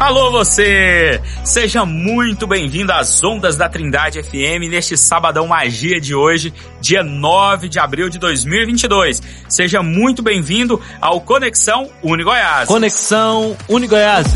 Alô você! Seja muito bem-vindo às Ondas da Trindade FM neste sabadão magia de hoje, dia 9 de abril de 2022. Seja muito bem-vindo ao Conexão Uni Goiás. Conexão Uni Goiás.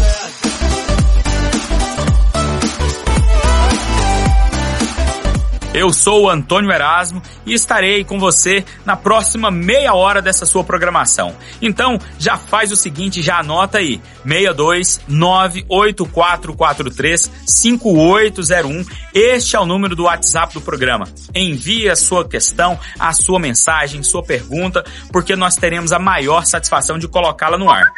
Eu sou o Antônio Erasmo e estarei com você na próxima meia hora dessa sua programação. Então, já faz o seguinte, já anota aí: 62984435801. Este é o número do WhatsApp do programa. Envie a sua questão, a sua mensagem, sua pergunta, porque nós teremos a maior satisfação de colocá-la no ar.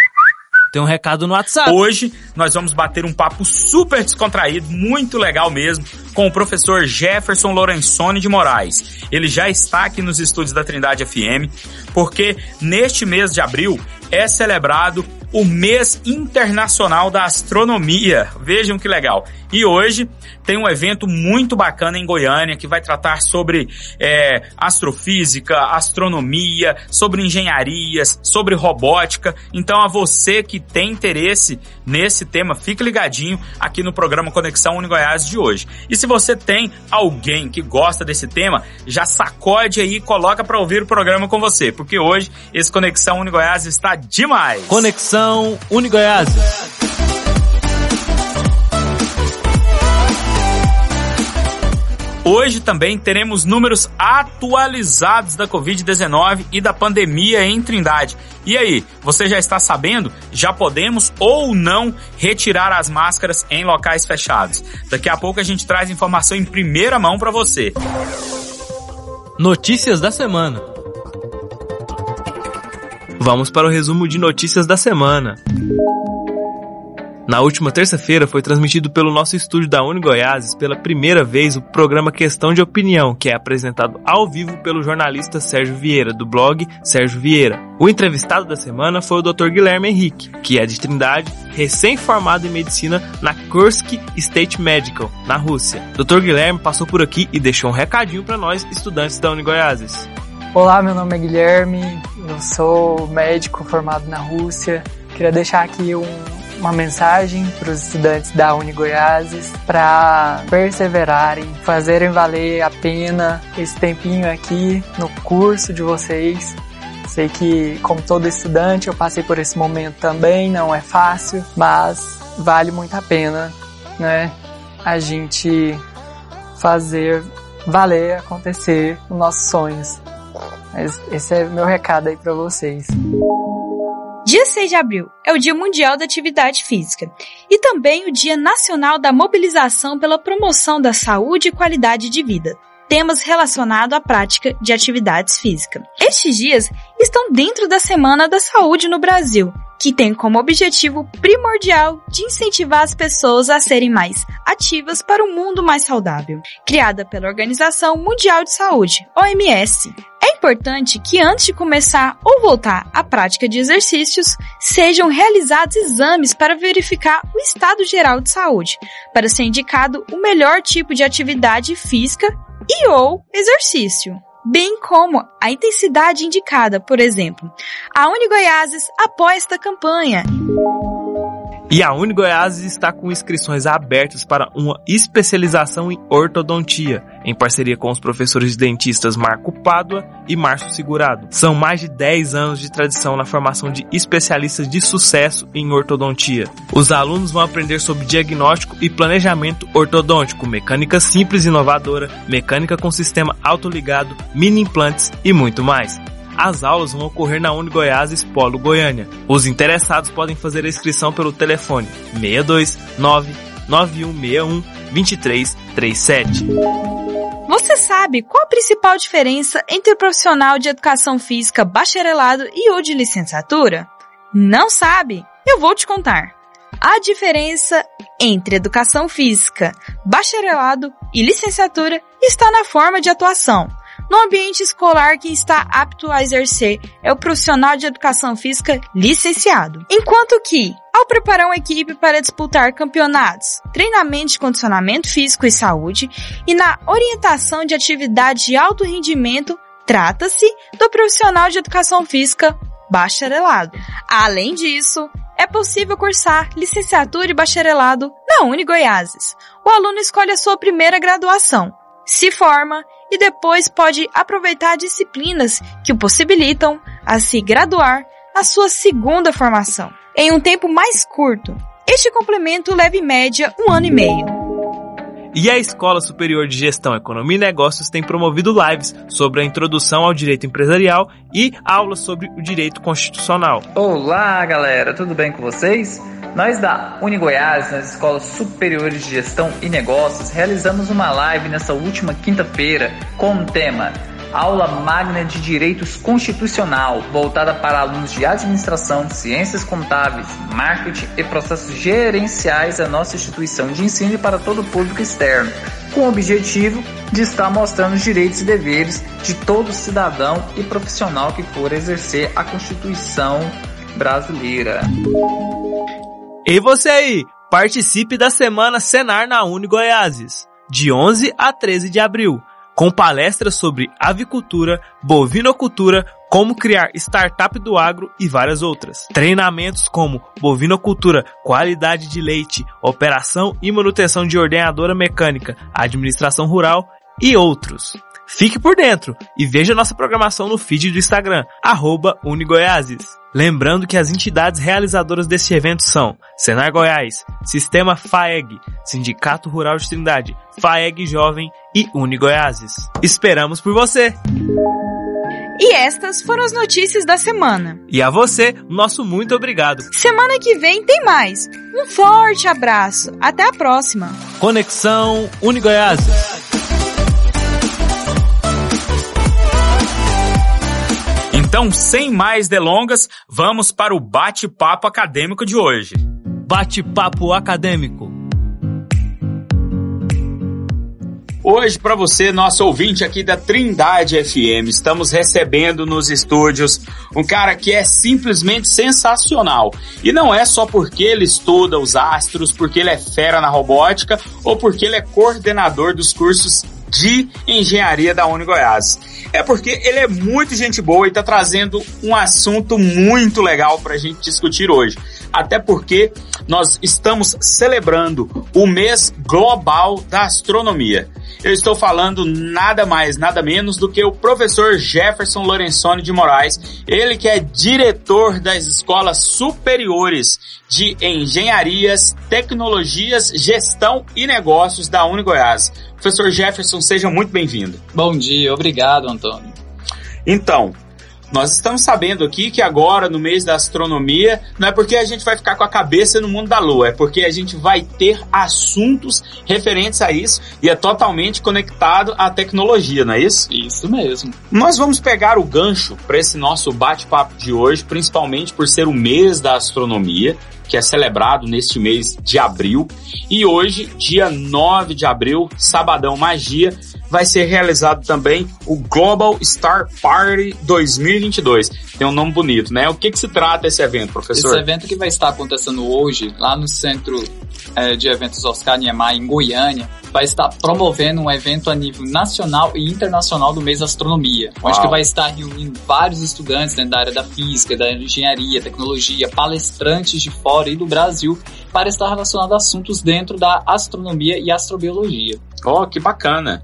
Tem um recado no WhatsApp. Hoje nós vamos bater um papo super descontraído, muito legal mesmo, com o professor Jefferson Lorenzoni de Moraes. Ele já está aqui nos estúdios da Trindade FM, porque neste mês de abril é celebrado o mês internacional da astronomia. Vejam que legal. E hoje tem um evento muito bacana em Goiânia que vai tratar sobre é, astrofísica, astronomia, sobre engenharias, sobre robótica. Então, a você que tem interesse nesse tema, fique ligadinho aqui no programa Conexão Uni Goiás de hoje. E se você tem alguém que gosta desse tema, já sacode aí e coloca para ouvir o programa com você, porque hoje esse Conexão Uni Goiás está demais. Conexão Uni Goiás. Hoje também teremos números atualizados da Covid-19 e da pandemia em Trindade. E aí, você já está sabendo? Já podemos ou não retirar as máscaras em locais fechados? Daqui a pouco a gente traz informação em primeira mão para você. Notícias da semana. Vamos para o resumo de notícias da semana. Na última terça-feira foi transmitido pelo nosso estúdio da Uni Goiás pela primeira vez o programa Questão de Opinião, que é apresentado ao vivo pelo jornalista Sérgio Vieira, do blog Sérgio Vieira. O entrevistado da semana foi o Dr. Guilherme Henrique, que é de Trindade, recém-formado em medicina na Kursk State Medical, na Rússia. Dr. Guilherme passou por aqui e deixou um recadinho para nós, estudantes da Uni Goiás. Olá, meu nome é Guilherme, eu sou médico formado na Rússia. Queria deixar aqui um uma mensagem para os estudantes da Uni Goiás para perseverarem, fazerem valer a pena esse tempinho aqui no curso de vocês. Sei que, como todo estudante, eu passei por esse momento também, não é fácil, mas vale muito a pena, né? A gente fazer valer acontecer os nossos sonhos. Mas esse é meu recado aí para vocês. Dia 6 de abril é o Dia Mundial da Atividade Física e também o Dia Nacional da Mobilização pela Promoção da Saúde e Qualidade de Vida. Temas relacionados à prática de atividades físicas. Estes dias estão dentro da Semana da Saúde no Brasil, que tem como objetivo primordial de incentivar as pessoas a serem mais ativas para um mundo mais saudável, criada pela Organização Mundial de Saúde, OMS. É importante que antes de começar ou voltar à prática de exercícios, sejam realizados exames para verificar o estado geral de saúde, para ser indicado o melhor tipo de atividade física e ou exercício bem como a intensidade indicada, por exemplo. A Uni Goiáses apoia esta campanha. E a Uni Goiás está com inscrições abertas para uma especialização em ortodontia, em parceria com os professores dentistas Marco Pádua e Márcio Segurado. São mais de 10 anos de tradição na formação de especialistas de sucesso em ortodontia. Os alunos vão aprender sobre diagnóstico e planejamento ortodôntico, mecânica simples e inovadora, mecânica com sistema autoligado, mini implantes e muito mais. As aulas vão ocorrer na Uni Goiás Polo Goiânia. Os interessados podem fazer a inscrição pelo telefone 629 9161 2337. Você sabe qual a principal diferença entre o profissional de educação física bacharelado e o de licenciatura? Não sabe? Eu vou te contar. A diferença entre educação física, bacharelado e licenciatura está na forma de atuação. No ambiente escolar, quem está apto a exercer é o profissional de educação física licenciado. Enquanto que, ao preparar uma equipe para disputar campeonatos, treinamento de condicionamento físico e saúde e na orientação de atividades de alto rendimento, trata-se do profissional de educação física bacharelado. Além disso, é possível cursar licenciatura e bacharelado na Uni Goiáses. O aluno escolhe a sua primeira graduação, se forma e depois pode aproveitar disciplinas que o possibilitam a se graduar na sua segunda formação, em um tempo mais curto. Este complemento leva em média um ano e meio. E a Escola Superior de Gestão, Economia e Negócios tem promovido lives sobre a introdução ao direito empresarial e aulas sobre o direito constitucional. Olá, galera, tudo bem com vocês? Nós da Uni Goiás, nas Escolas Superiores de Gestão e Negócios, realizamos uma live nessa última quinta-feira com o tema aula magna de Direitos Constitucional, voltada para alunos de Administração, Ciências Contábeis, Marketing e Processos Gerenciais da nossa instituição de ensino e para todo o público externo, com o objetivo de estar mostrando os direitos e deveres de todo cidadão e profissional que for exercer a Constituição brasileira. E você aí, participe da Semana Senar na Uni Goiáses, de 11 a 13 de abril com palestras sobre avicultura, bovinocultura, como criar startup do agro e várias outras. Treinamentos como bovinocultura, qualidade de leite, operação e manutenção de ordenadora mecânica, administração rural e outros. Fique por dentro e veja nossa programação no feed do Instagram, arroba Unigoiases. Lembrando que as entidades realizadoras deste evento são Senar Goiás, Sistema FAEG, Sindicato Rural de Trindade, FAEG Jovem e Unigoiases. Esperamos por você! E estas foram as notícias da semana. E a você, nosso muito obrigado. Semana que vem tem mais. Um forte abraço. Até a próxima. Conexão Unigoiases. Então, sem mais delongas, vamos para o bate-papo acadêmico de hoje. Bate-papo acadêmico. Hoje, para você, nosso ouvinte aqui da Trindade FM, estamos recebendo nos estúdios um cara que é simplesmente sensacional. E não é só porque ele estuda os astros, porque ele é fera na robótica ou porque ele é coordenador dos cursos de engenharia da Uni Goiás. É porque ele é muito gente boa e está trazendo um assunto muito legal para a gente discutir hoje. Até porque nós estamos celebrando o mês global da astronomia. Eu estou falando nada mais, nada menos do que o professor Jefferson Lorenzoni de Moraes, ele que é diretor das escolas superiores de engenharias, tecnologias, gestão e negócios da Uni Goiás. Professor Jefferson, seja muito bem-vindo. Bom dia, obrigado, Antônio. Então, nós estamos sabendo aqui que agora, no mês da astronomia, não é porque a gente vai ficar com a cabeça no mundo da lua, é porque a gente vai ter assuntos referentes a isso e é totalmente conectado à tecnologia, não é isso? Isso mesmo. Nós vamos pegar o gancho para esse nosso bate-papo de hoje, principalmente por ser o mês da astronomia, que é celebrado neste mês de abril. E hoje, dia 9 de abril, sabadão magia, vai ser realizado também o Global Star Party 2022. Tem um nome bonito, né? O que, que se trata esse evento, professor? Esse evento que vai estar acontecendo hoje, lá no Centro é, de Eventos Oscar Niemeyer, em Goiânia, vai estar promovendo um evento a nível nacional e internacional do mês Astronomia, Uau. onde que vai estar reunindo vários estudantes dentro da área da física, da engenharia, tecnologia, palestrantes de fora e do Brasil para estar relacionado a assuntos dentro da astronomia e astrobiologia. Oh, que bacana.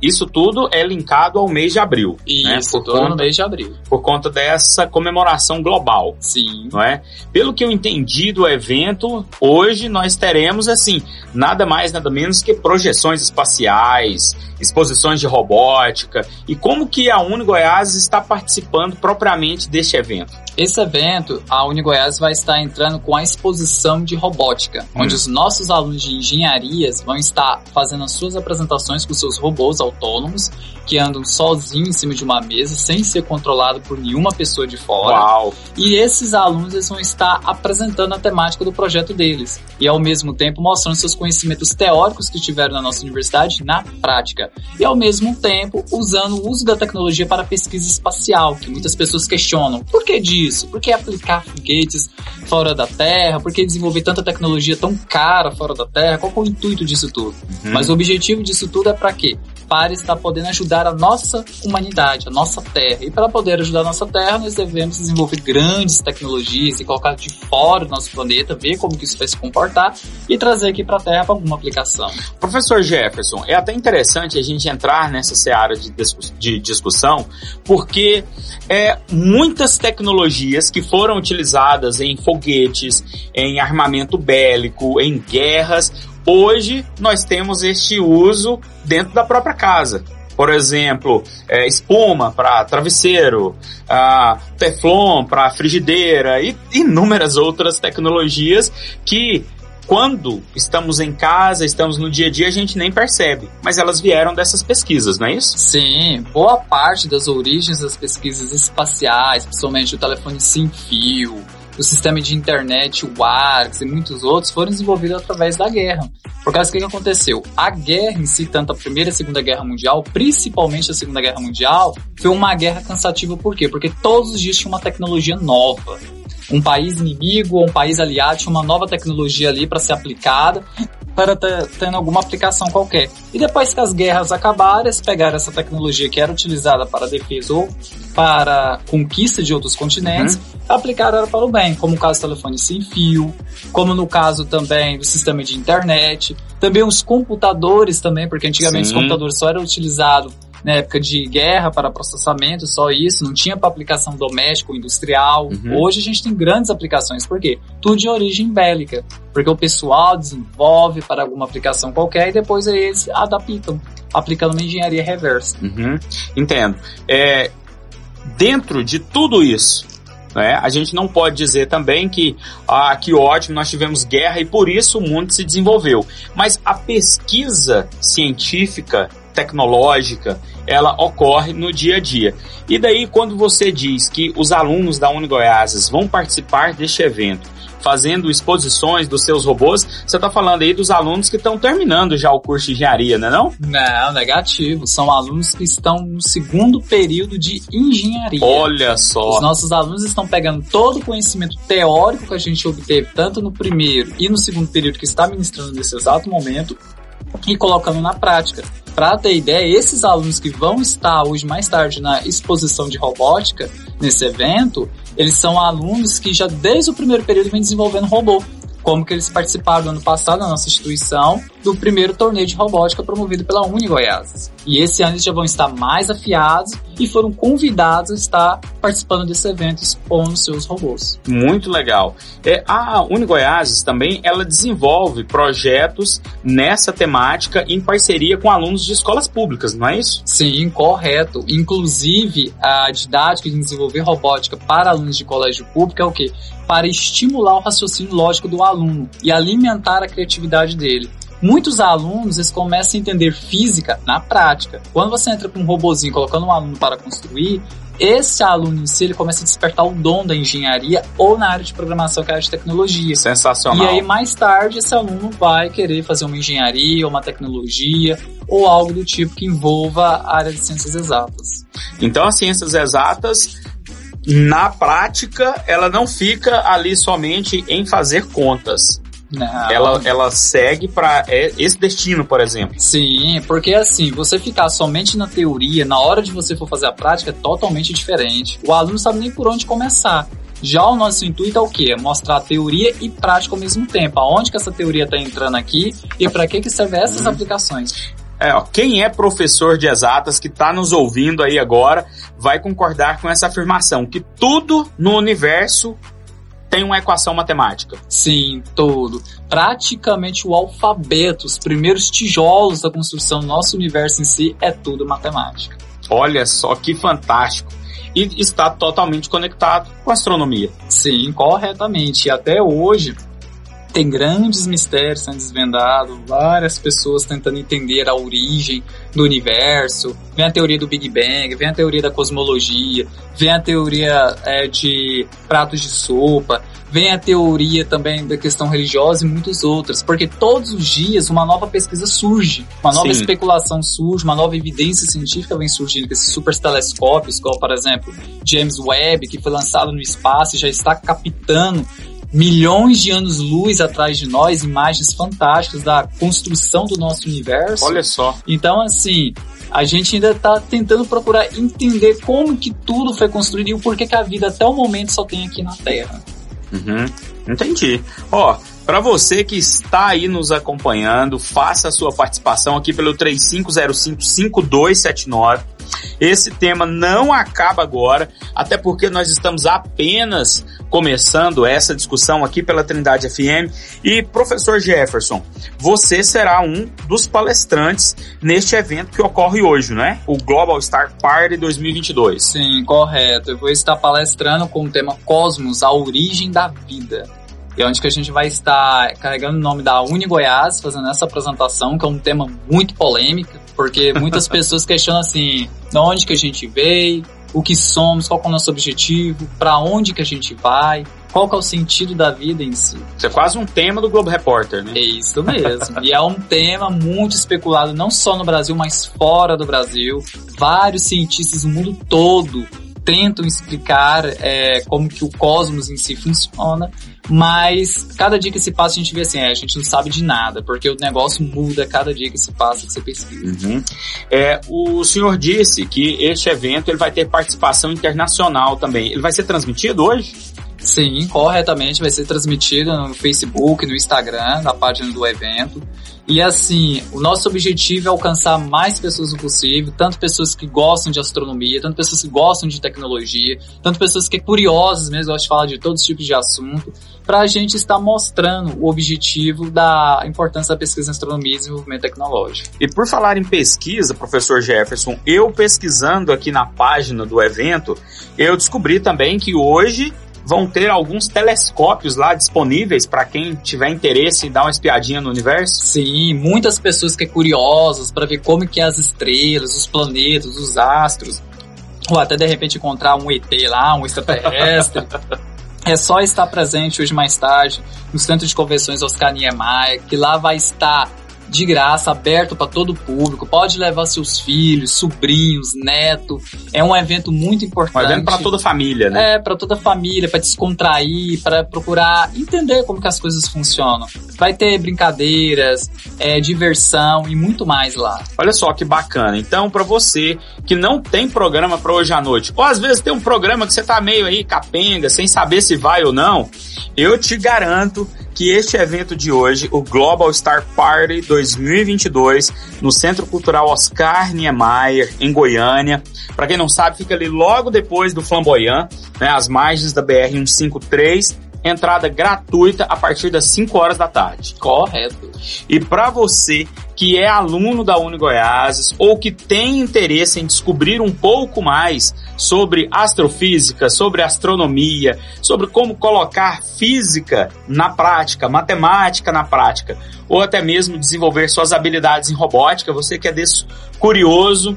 Isso tudo é linkado ao mês de abril. Né? Isso, né? por conta, no mês de abril. Por conta dessa comemoração global. Sim. Não é? Pelo que eu entendi do evento, hoje nós teremos, assim, nada mais, nada menos que projeções espaciais, exposições de robótica e como que a Uni Goiás está participando propriamente deste evento. Esse evento, a Uni Goiás vai estar entrando com a exposição de robótica, hum. onde os nossos alunos de engenharias vão estar fazendo as suas apresentações com seus robôs autônomos que andam sozinhos em cima de uma mesa, sem ser controlado por nenhuma pessoa de fora. Uau. E esses alunos eles vão estar apresentando a temática do projeto deles e ao mesmo tempo mostrando seus conhecimentos teóricos que tiveram na nossa universidade na prática. E ao mesmo tempo usando o uso da tecnologia para pesquisa espacial, que muitas pessoas questionam. Por que disso? Por que aplicar foguetes fora da Terra? Por que desenvolver tanta tecnologia tão cara fora da Terra? Qual é o intuito disso tudo? Uhum. Mas o objetivo disso tudo é para quê? Para estar podendo ajudar ajudar a nossa humanidade, a nossa Terra. E para poder ajudar a nossa Terra, nós devemos desenvolver grandes tecnologias e colocar de fora do nosso planeta, ver como que isso vai se comportar e trazer aqui para a Terra para alguma aplicação. Professor Jefferson, é até interessante a gente entrar nessa seara de, de discussão, porque é, muitas tecnologias que foram utilizadas em foguetes, em armamento bélico, em guerras, hoje nós temos este uso dentro da própria casa. Por exemplo, é, espuma para travesseiro, a teflon para frigideira e inúmeras outras tecnologias que quando estamos em casa, estamos no dia a dia, a gente nem percebe. Mas elas vieram dessas pesquisas, não é isso? Sim, boa parte das origens das pesquisas espaciais, principalmente o telefone sem fio, o sistema de internet, o ARCS e muitos outros foram desenvolvidos através da guerra. Por causa do que aconteceu? A guerra em si, tanto a Primeira e a Segunda Guerra Mundial, principalmente a Segunda Guerra Mundial, foi uma guerra cansativa. Por quê? Porque todos os dias tinha uma tecnologia nova um país inimigo ou um país aliado tinha uma nova tecnologia ali para ser aplicada para ter, tendo alguma aplicação qualquer. E depois que as guerras acabaram, eles pegaram essa tecnologia que era utilizada para defesa ou para conquista de outros continentes, uhum. Aplicaram ela para o bem, como o caso do telefone sem fio, como no caso também do sistema de internet, também os computadores também, porque antigamente Sim. os computadores só eram utilizados na época de guerra para processamento, só isso, não tinha para aplicação doméstica ou industrial. Uhum. Hoje a gente tem grandes aplicações, por quê? Tudo de origem bélica, porque o pessoal desenvolve para alguma aplicação qualquer e depois eles adaptam, aplicando uma engenharia reversa. Uhum. Entendo. É, dentro de tudo isso, né, a gente não pode dizer também que, ah, que ótimo, nós tivemos guerra e por isso o mundo se desenvolveu. Mas a pesquisa científica, tecnológica, ela ocorre no dia a dia. E daí, quando você diz que os alunos da Unigoiases vão participar deste evento, fazendo exposições dos seus robôs, você está falando aí dos alunos que estão terminando já o curso de engenharia, não é não? Não, negativo. São alunos que estão no segundo período de engenharia. Olha só. Os nossos alunos estão pegando todo o conhecimento teórico que a gente obteve, tanto no primeiro e no segundo período que está ministrando nesse exato momento, e colocando na prática. Para ter ideia, esses alunos que vão estar hoje mais tarde na exposição de robótica, nesse evento, eles são alunos que já desde o primeiro período vêm desenvolvendo robô como que eles participaram no ano passado na nossa instituição do primeiro torneio de robótica promovido pela Uni Goiás. E esse ano eles já vão estar mais afiados e foram convidados a estar participando desse evento expondo seus robôs. Muito legal. É, a Uni Goiás também ela desenvolve projetos nessa temática em parceria com alunos de escolas públicas, não é isso? Sim, correto. Inclusive a didática de desenvolver robótica para alunos de colégio público é o que? Para estimular o raciocínio lógico do aluno e alimentar a criatividade dele. Muitos alunos eles começam a entender física na prática. Quando você entra com um robozinho colocando um aluno para construir, esse aluno em si ele começa a despertar o dom da engenharia ou na área de programação, que é a área de tecnologia. Sensacional. E aí mais tarde esse aluno vai querer fazer uma engenharia, uma tecnologia ou algo do tipo que envolva a área de ciências exatas. Então as ciências exatas na prática, ela não fica ali somente em fazer contas. Não. Ela, ela segue para é, esse destino, por exemplo. Sim, porque assim, você ficar somente na teoria, na hora de você for fazer a prática, é totalmente diferente. O aluno não sabe nem por onde começar. Já o nosso intuito é o quê? É mostrar teoria e prática ao mesmo tempo. Aonde que essa teoria está entrando aqui e para que que serve essas uhum. aplicações. É, ó, quem é professor de exatas que está nos ouvindo aí agora vai concordar com essa afirmação que tudo no universo tem uma equação matemática. Sim, todo. Praticamente o alfabeto, os primeiros tijolos da construção do nosso universo em si é tudo matemática. Olha só que fantástico. E está totalmente conectado com a astronomia. Sim, corretamente. E até hoje, tem grandes mistérios sendo desvendados, várias pessoas tentando entender a origem do universo. Vem a teoria do Big Bang, vem a teoria da cosmologia, vem a teoria é, de pratos de sopa, vem a teoria também da questão religiosa e muitas outras, porque todos os dias uma nova pesquisa surge, uma nova Sim. especulação surge, uma nova evidência científica vem surgindo com esses super telescópios, como por exemplo James Webb, que foi lançado no espaço e já está captando milhões de anos-luz atrás de nós, imagens fantásticas da construção do nosso universo. Olha só. Então, assim, a gente ainda está tentando procurar entender como que tudo foi construído e o porquê que a vida até o momento só tem aqui na Terra. Uhum, entendi. Ó, para você que está aí nos acompanhando, faça a sua participação aqui pelo 35055279. Esse tema não acaba agora, até porque nós estamos apenas começando essa discussão aqui pela Trindade FM. E professor Jefferson, você será um dos palestrantes neste evento que ocorre hoje, não é? O Global Star Party 2022. Sim, correto. Eu vou estar palestrando com o tema Cosmos, a origem da vida. E é onde que a gente vai estar carregando o nome da Uni Goiás, fazendo essa apresentação, que é um tema muito polêmico, porque muitas pessoas questionam assim, de onde que a gente veio, o que somos, qual é o nosso objetivo, para onde que a gente vai, qual é o sentido da vida em si. Isso é quase um tema do Globo Repórter, né? É isso mesmo. e é um tema muito especulado, não só no Brasil, mas fora do Brasil. Vários cientistas do mundo todo tentam explicar é, como que o cosmos em si funciona, mas cada dia que se passa a gente vê assim, é, a gente não sabe de nada, porque o negócio muda cada dia que se passa que você pesquisa. Uhum. É, o senhor disse que este evento ele vai ter participação internacional também. Ele vai ser transmitido hoje? Sim, corretamente vai ser transmitido no Facebook, no Instagram, na página do evento. E assim, o nosso objetivo é alcançar mais pessoas possível, tanto pessoas que gostam de astronomia, tanto pessoas que gostam de tecnologia, tanto pessoas que é curiosas mesmo, gostam de falar de todos os tipos de assunto, para a gente estar mostrando o objetivo da importância da pesquisa em astronomia e desenvolvimento tecnológico. E por falar em pesquisa, professor Jefferson, eu pesquisando aqui na página do evento, eu descobri também que hoje vão ter alguns telescópios lá disponíveis para quem tiver interesse em dar uma espiadinha no universo? Sim, muitas pessoas que é curiosas para ver como que é as estrelas, os planetas, os astros, ou até de repente encontrar um ET lá, um extraterrestre. é só estar presente hoje mais tarde no Centro de Convenções Oscar Niemeyer, que lá vai estar de graça, aberto para todo o público. Pode levar seus filhos, sobrinhos, neto. É um evento muito importante. Um evento para toda a família, né? É, para toda a família, para descontrair, para procurar entender como que as coisas funcionam. Vai ter brincadeiras, é, diversão e muito mais lá. Olha só que bacana. Então, para você que não tem programa para hoje à noite, ou às vezes tem um programa que você tá meio aí capenga, sem saber se vai ou não, eu te garanto que este evento de hoje, o Global Star Party 2022, no Centro Cultural Oscar Niemeyer, em Goiânia. Para quem não sabe, fica ali logo depois do Flamboyant, né, às margens da BR 153 entrada gratuita a partir das 5 horas da tarde. Correto. E para você que é aluno da Uni Goiás ou que tem interesse em descobrir um pouco mais sobre astrofísica, sobre astronomia, sobre como colocar física na prática, matemática na prática, ou até mesmo desenvolver suas habilidades em robótica, você que é desse curioso,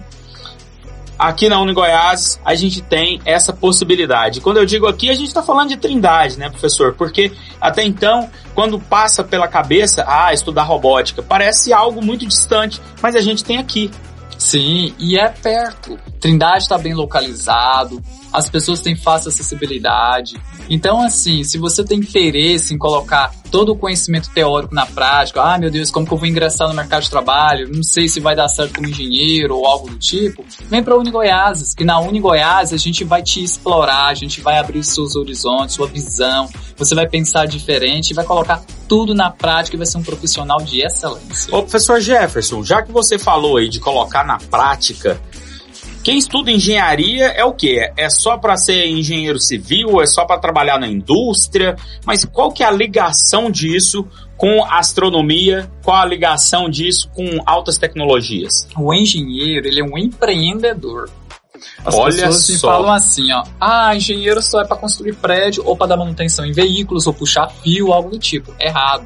aqui na Unigoiás a gente tem essa possibilidade. Quando eu digo aqui, a gente está falando de trindade, né, professor? Porque até então, quando passa pela cabeça, ah, estudar robótica, parece algo muito distante, mas a gente tem aqui. Sim, e é perto. Trindade está bem localizado, as pessoas têm fácil acessibilidade. Então, assim, se você tem interesse em colocar todo o conhecimento teórico na prática, ah, meu Deus, como que eu vou ingressar no mercado de trabalho? Não sei se vai dar certo como engenheiro ou algo do tipo. Vem para a Unigoiás, que na Unigoiás a gente vai te explorar, a gente vai abrir seus horizontes, sua visão, você vai pensar diferente, vai colocar tudo na prática e vai ser um profissional de excelência. Ô, professor Jefferson, já que você falou aí de colocar na prática, quem estuda engenharia é o quê? É só para ser engenheiro civil? É só para trabalhar na indústria? Mas qual que é a ligação disso com astronomia? Qual a ligação disso com altas tecnologias? O engenheiro, ele é um empreendedor. As Olha pessoas me falam assim, ó, ah, engenheiro só é para construir prédio ou para dar manutenção em veículos ou puxar fio, algo do tipo. Errado.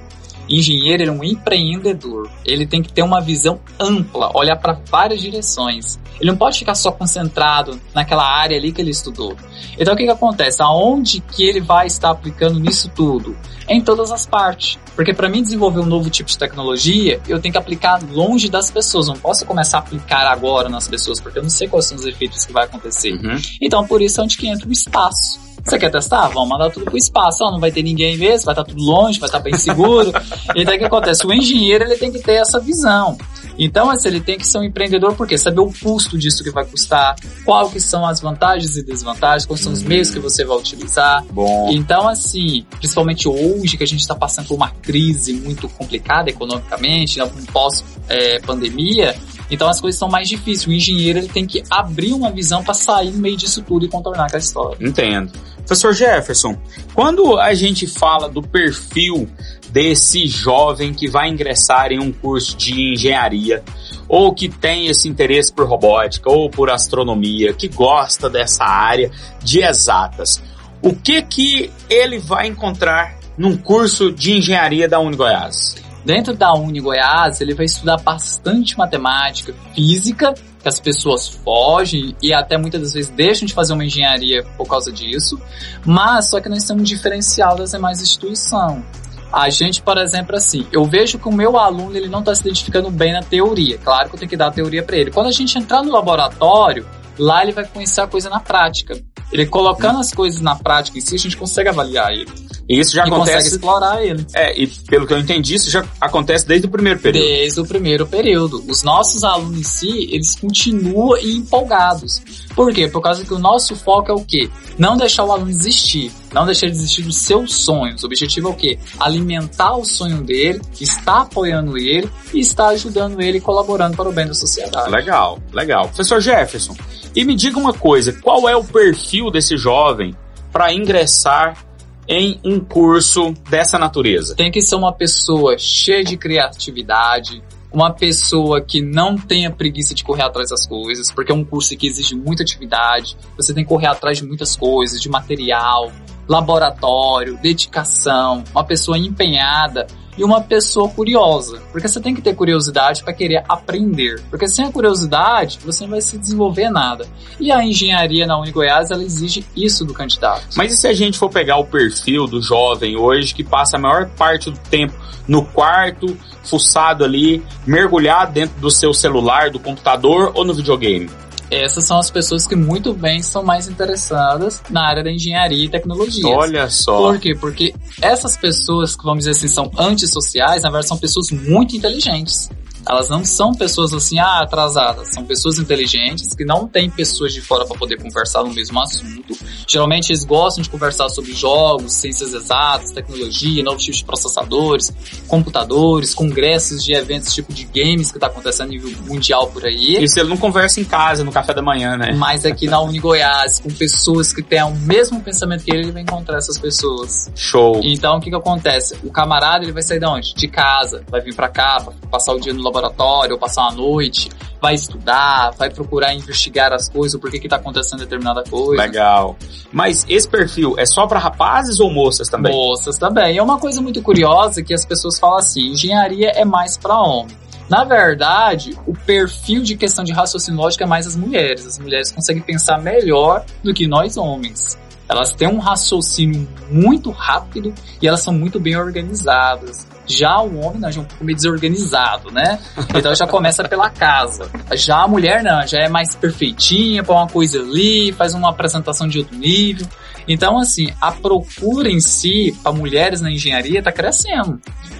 Engenheiro é um empreendedor. Ele tem que ter uma visão ampla, olhar para várias direções. Ele não pode ficar só concentrado naquela área ali que ele estudou. Então o que, que acontece? Aonde que ele vai estar aplicando nisso tudo? Em todas as partes. Porque para mim desenvolver um novo tipo de tecnologia, eu tenho que aplicar longe das pessoas. Não posso começar a aplicar agora nas pessoas, porque eu não sei quais são os efeitos que vai acontecer. Uhum. Então por isso é onde que entra o espaço. Você quer testar? Vamos mandar tudo pro espaço. Ó, não vai ter ninguém mesmo, vai estar tudo longe, vai estar bem seguro. então o que acontece? O engenheiro ele tem que ter essa visão. Então, assim, ele tem que ser um empreendedor porque saber o custo disso que vai custar, qual que são as vantagens e desvantagens, quais são os meios que você vai utilizar. Bom. Então, assim, principalmente hoje que a gente está passando por uma crise muito complicada economicamente, né, um pós-pandemia, então as coisas são mais difíceis. O engenheiro ele tem que abrir uma visão para sair no meio disso tudo e contornar aquela história. Entendo. Professor Jefferson, quando a gente fala do perfil desse jovem que vai ingressar em um curso de engenharia, ou que tem esse interesse por robótica, ou por astronomia, que gosta dessa área de exatas, o que que ele vai encontrar num curso de engenharia da Unigoiás? Dentro da Uni Goiás, ele vai estudar bastante matemática, física, que as pessoas fogem e até muitas das vezes deixam de fazer uma engenharia por causa disso, mas só que nós temos um diferencial das demais instituições. A gente, por exemplo, assim, eu vejo que o meu aluno ele não está se identificando bem na teoria. Claro que eu tenho que dar a teoria para ele. Quando a gente entrar no laboratório, lá ele vai conhecer a coisa na prática. Ele colocando as coisas na prática em si, a gente consegue avaliar ele. E isso já e acontece. consegue explorar ele. É, e pelo que eu entendi, isso já acontece desde o primeiro período. Desde o primeiro período. Os nossos alunos em si, eles continuam empolgados. Por quê? Por causa que o nosso foco é o quê? Não deixar o aluno desistir. Não deixar ele desistir dos seus sonhos. O objetivo é o quê? Alimentar o sonho dele, estar apoiando ele e estar ajudando ele e colaborando para o bem da sociedade. Legal, legal. Professor Jefferson, e me diga uma coisa, qual é o perfil desse jovem para ingressar em um curso dessa natureza? Tem que ser uma pessoa cheia de criatividade, uma pessoa que não tenha preguiça de correr atrás das coisas, porque é um curso que exige muita atividade, você tem que correr atrás de muitas coisas, de material, laboratório, dedicação, uma pessoa empenhada e uma pessoa curiosa, porque você tem que ter curiosidade para querer aprender, porque sem a curiosidade você não vai se desenvolver nada. E a engenharia na Unigoiás ela exige isso do candidato. Mas e se a gente for pegar o perfil do jovem hoje que passa a maior parte do tempo no quarto, fuçado ali, mergulhado dentro do seu celular, do computador ou no videogame? Essas são as pessoas que muito bem são mais interessadas na área da engenharia e tecnologia. Olha só. Por quê? Porque essas pessoas que, vamos dizer assim, são antissociais, na verdade são pessoas muito inteligentes. Elas não são pessoas assim, ah, atrasadas. São pessoas inteligentes que não têm pessoas de fora para poder conversar no mesmo assunto. Geralmente eles gostam de conversar sobre jogos, ciências exatas, tecnologia, novos tipos de processadores, computadores, congressos de eventos tipo de games que está acontecendo a nível mundial por aí. Isso ele não conversa em casa, no café da manhã, né? Mas aqui na Uni Goiás, com pessoas que têm o mesmo pensamento que ele, ele vai encontrar essas pessoas. Show. Então o que que acontece? O camarada ele vai sair de onde? De casa, vai vir para cá, pra passar o dia no laboratório, ou passar uma noite, vai estudar, vai procurar investigar as coisas, o porquê que tá acontecendo determinada coisa. Legal. Mas esse perfil é só para rapazes ou moças também? Moças também. É uma coisa muito curiosa que as pessoas falam assim, engenharia é mais para homem. Na verdade, o perfil de questão de raciocínio lógico é mais as mulheres. As mulheres conseguem pensar melhor do que nós homens. Elas têm um raciocínio muito rápido e elas são muito bem organizadas. Já o homem não, já é um pouco meio desorganizado, né? Então já começa pela casa. Já a mulher não, já é mais perfeitinha, põe uma coisa ali, faz uma apresentação de outro nível. Então, assim, a procura em si para mulheres na engenharia está crescendo.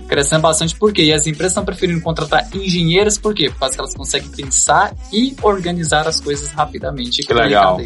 Crescendo bastante porque e as empresas estão preferindo contratar engenheiras por quê? Porque elas conseguem pensar e organizar as coisas rapidamente. Que legal.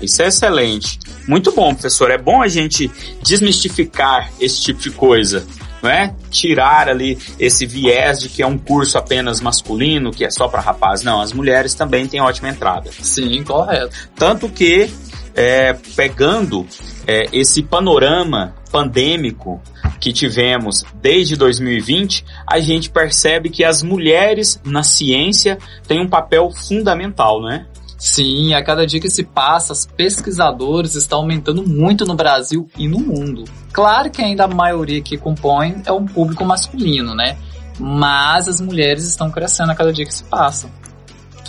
Isso é excelente. Muito bom, professor. É bom a gente desmistificar esse tipo de coisa não é? Tirar ali esse viés de que é um curso apenas masculino, que é só para rapaz. Não, as mulheres também têm ótima entrada. Sim, correto. Tanto que, é, pegando é, esse panorama pandêmico que tivemos desde 2020, a gente percebe que as mulheres na ciência têm um papel fundamental, né? Sim, a cada dia que se passa, os pesquisadores estão aumentando muito no Brasil e no mundo. Claro que ainda a maioria que compõe é um público masculino, né? Mas as mulheres estão crescendo a cada dia que se passa.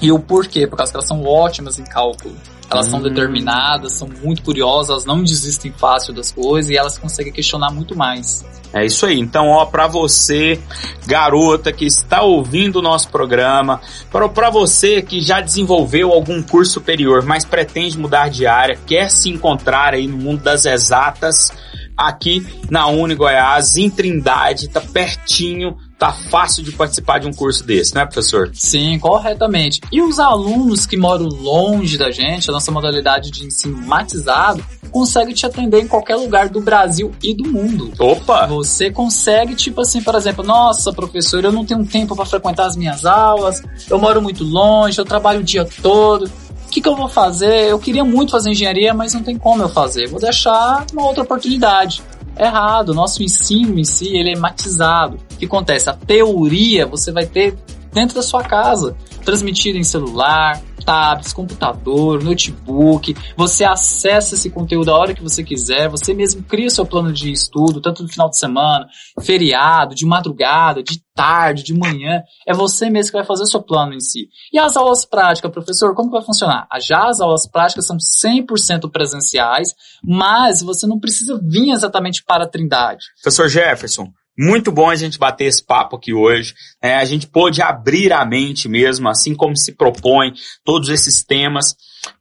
E o porquê? Por causa que elas são ótimas em cálculo. Elas hum. são determinadas, são muito curiosas, elas não desistem fácil das coisas e elas conseguem questionar muito mais. É isso aí. Então, ó, para você, garota que está ouvindo o nosso programa, para você que já desenvolveu algum curso superior, mas pretende mudar de área, quer se encontrar aí no mundo das exatas, aqui na Uni Goiás, em Trindade, tá pertinho tá fácil de participar de um curso desse, né, professor? Sim, corretamente. E os alunos que moram longe da gente, a nossa modalidade de ensino matizado, consegue te atender em qualquer lugar do Brasil e do mundo. Opa! Você consegue, tipo assim, por exemplo, nossa, professor, eu não tenho tempo para frequentar as minhas aulas, eu moro muito longe, eu trabalho o dia todo. Que, que eu vou fazer? Eu queria muito fazer engenharia, mas não tem como eu fazer. Vou deixar uma outra oportunidade errado. Nosso ensino em si, ele é matizado. O que acontece? A teoria você vai ter dentro da sua casa, transmitida em celular, tablets, computador, notebook. Você acessa esse conteúdo a hora que você quiser. Você mesmo cria seu plano de estudo, tanto no final de semana, feriado, de madrugada, de tarde, de manhã. É você mesmo que vai fazer o seu plano em si. E as aulas práticas, professor, como vai funcionar? Já as aulas práticas são 100% presenciais, mas você não precisa vir exatamente para a Trindade. Professor Jefferson, muito bom a gente bater esse papo aqui hoje. É, a gente pôde abrir a mente mesmo, assim como se propõe todos esses temas,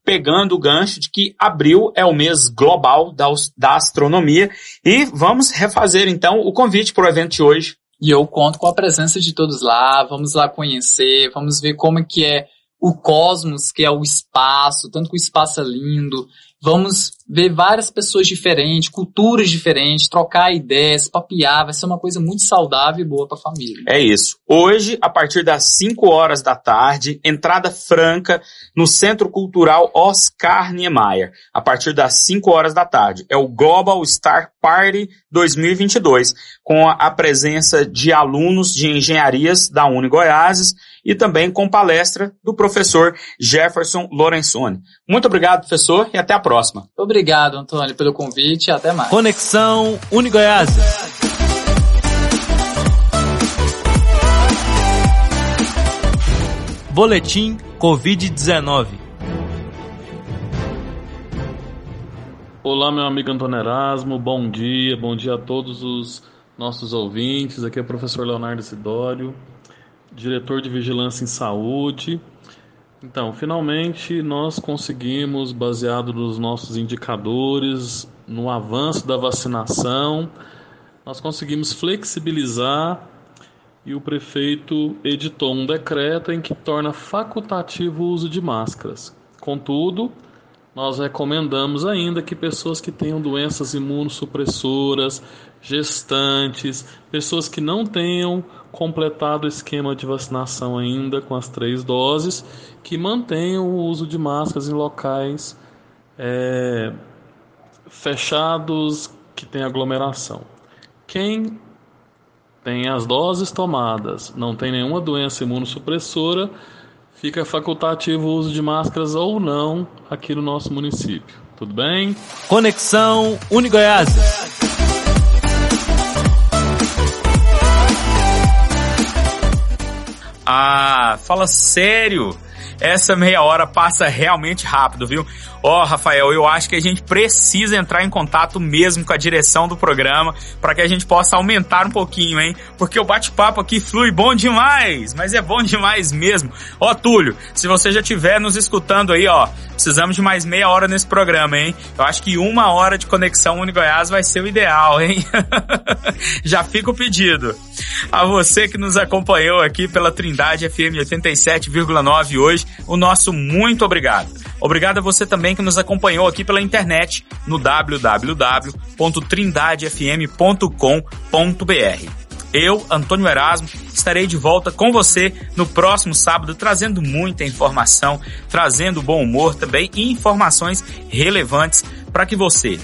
pegando o gancho de que abril é o mês global da, da astronomia. E vamos refazer então o convite para o evento de hoje. E eu conto com a presença de todos lá, vamos lá conhecer, vamos ver como é que é o cosmos, que é o espaço, tanto que o espaço é lindo, Vamos ver várias pessoas diferentes, culturas diferentes, trocar ideias, papiar, vai ser uma coisa muito saudável e boa para a família. É isso. Hoje, a partir das 5 horas da tarde, entrada franca no Centro Cultural Oscar Niemeyer, a partir das 5 horas da tarde. É o Global Star Party 2022, com a presença de alunos de engenharias da Uni Goiás e também com palestra do professor Jefferson Lorenzoni. Muito obrigado, professor, e até a próxima. Obrigado, Antônio, pelo convite e até mais. Conexão Uni Goiás. Boletim Covid-19. Olá, meu amigo Antônio Erasmo, bom dia, bom dia a todos os nossos ouvintes. Aqui é o professor Leonardo Sidório diretor de vigilância em saúde. Então, finalmente nós conseguimos, baseado nos nossos indicadores, no avanço da vacinação, nós conseguimos flexibilizar e o prefeito editou um decreto em que torna facultativo o uso de máscaras. Contudo, nós recomendamos ainda que pessoas que tenham doenças imunossupressoras, gestantes, pessoas que não tenham completado o esquema de vacinação ainda com as três doses, que mantenham o uso de máscaras em locais é, fechados que tem aglomeração. Quem tem as doses tomadas, não tem nenhuma doença imunossupressora, fica facultativo o uso de máscaras ou não aqui no nosso município. Tudo bem? Conexão Unigoiás. Ah, fala sério. Essa meia hora passa realmente rápido, viu? Ó, oh, Rafael, eu acho que a gente precisa entrar em contato mesmo com a direção do programa para que a gente possa aumentar um pouquinho, hein? Porque o bate-papo aqui flui bom demais, mas é bom demais mesmo. Ó, oh, Túlio, se você já estiver nos escutando aí, ó, precisamos de mais meia hora nesse programa, hein? Eu acho que uma hora de conexão Uni Goiás vai ser o ideal, hein? já fica o pedido. A você que nos acompanhou aqui pela Trindade FM 87,9 hoje, o nosso muito obrigado. Obrigado a você também que nos acompanhou aqui pela internet no www.trindadefm.com.br. Eu, Antônio Erasmo, estarei de volta com você no próximo sábado, trazendo muita informação, trazendo bom humor também e informações relevantes para que você,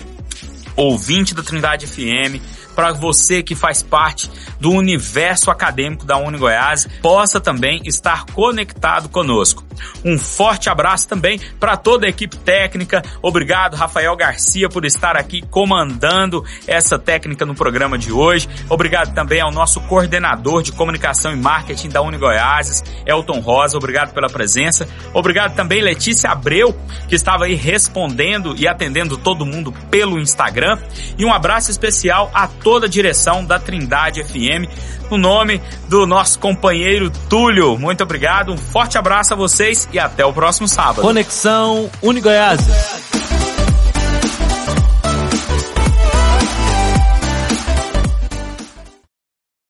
ouvinte da Trindade FM, para você que faz parte do universo acadêmico da Uni Goiás, possa também estar conectado conosco. Um forte abraço também para toda a equipe técnica. Obrigado, Rafael Garcia, por estar aqui comandando essa técnica no programa de hoje. Obrigado também ao nosso coordenador de comunicação e marketing da Uni Goiás, Elton Rosa. Obrigado pela presença. Obrigado também, Letícia Abreu, que estava aí respondendo e atendendo todo mundo pelo Instagram. E um abraço especial a toda a direção da Trindade FM, no nome do nosso companheiro Túlio. Muito obrigado, um forte abraço a vocês e até o próximo sábado. Conexão Unigoiás.